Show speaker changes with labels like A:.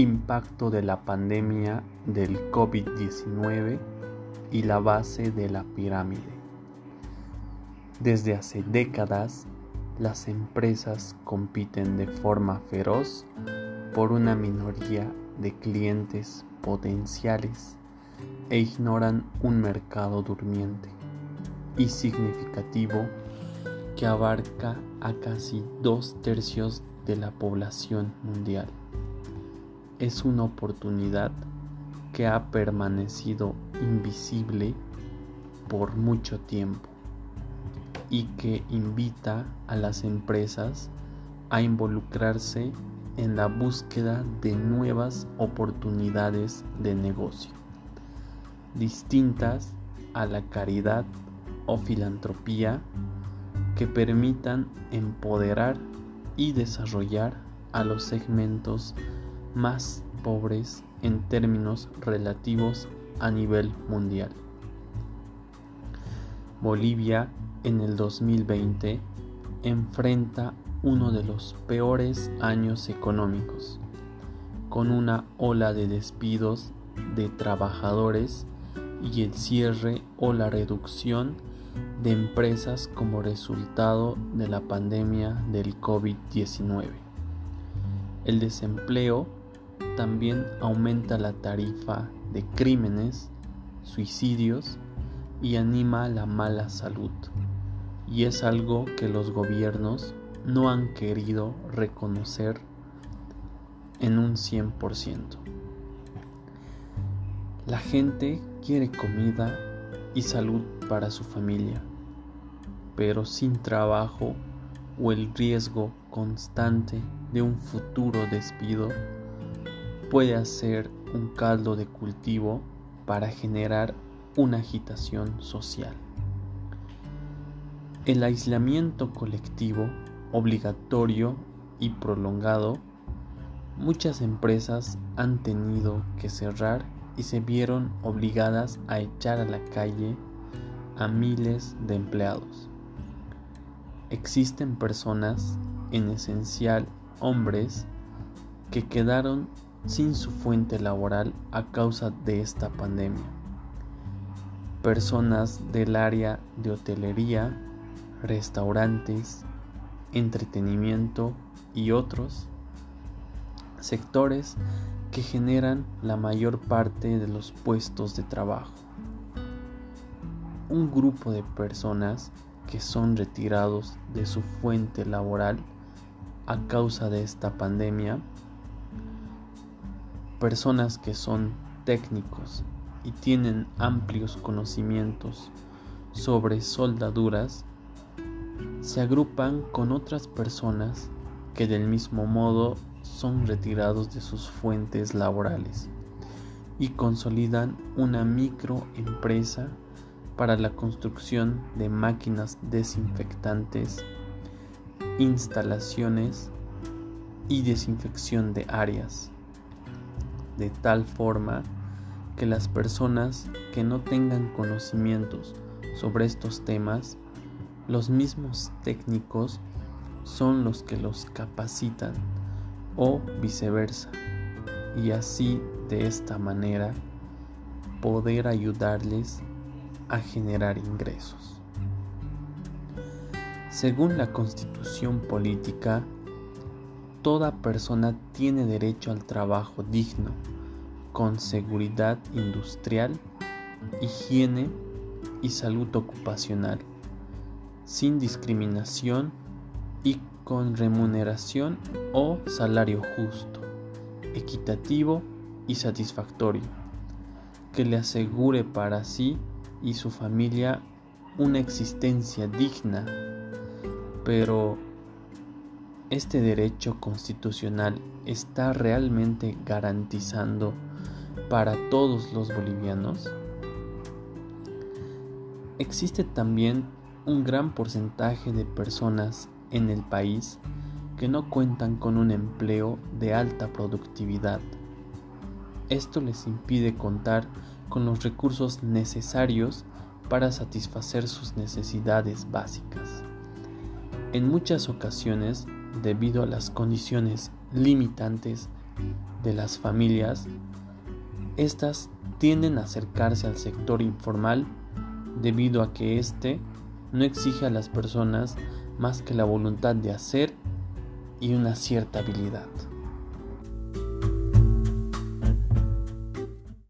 A: Impacto de la pandemia del COVID-19 y la base de la pirámide. Desde hace décadas, las empresas compiten de forma feroz por una minoría de clientes potenciales e ignoran un mercado durmiente y significativo que abarca a casi dos tercios de la población mundial. Es una oportunidad que ha permanecido invisible por mucho tiempo y que invita a las empresas a involucrarse en la búsqueda de nuevas oportunidades de negocio, distintas a la caridad o filantropía que permitan empoderar y desarrollar a los segmentos más pobres en términos relativos a nivel mundial. Bolivia en el 2020 enfrenta uno de los peores años económicos, con una ola de despidos de trabajadores y el cierre o la reducción de empresas como resultado de la pandemia del COVID-19. El desempleo también aumenta la tarifa de crímenes, suicidios y anima la mala salud. Y es algo que los gobiernos no han querido reconocer en un 100%. La gente quiere comida y salud para su familia, pero sin trabajo o el riesgo constante de un futuro despido puede hacer un caldo de cultivo para generar una agitación social. El aislamiento colectivo obligatorio y prolongado, muchas empresas han tenido que cerrar y se vieron obligadas a echar a la calle a miles de empleados. Existen personas, en esencial hombres, que quedaron sin su fuente laboral a causa de esta pandemia. Personas del área de hotelería, restaurantes, entretenimiento y otros sectores que generan la mayor parte de los puestos de trabajo. Un grupo de personas que son retirados de su fuente laboral a causa de esta pandemia, personas que son técnicos y tienen amplios conocimientos sobre soldaduras se agrupan con otras personas que del mismo modo son retirados de sus fuentes laborales y consolidan una microempresa para la construcción de máquinas desinfectantes, instalaciones y desinfección de áreas, de tal forma que las personas que no tengan conocimientos sobre estos temas los mismos técnicos son los que los capacitan o viceversa y así de esta manera poder ayudarles a generar ingresos. Según la constitución política, toda persona tiene derecho al trabajo digno, con seguridad industrial, higiene y salud ocupacional sin discriminación y con remuneración o salario justo, equitativo y satisfactorio, que le asegure para sí y su familia una existencia digna. Pero, ¿este derecho constitucional está realmente garantizando para todos los bolivianos? Existe también un gran porcentaje de personas en el país que no cuentan con un empleo de alta productividad. Esto les impide contar con los recursos necesarios para satisfacer sus necesidades básicas. En muchas ocasiones, debido a las condiciones limitantes de las familias, estas tienden a acercarse al sector informal debido a que éste no exige a las personas más que la voluntad de hacer y una cierta habilidad.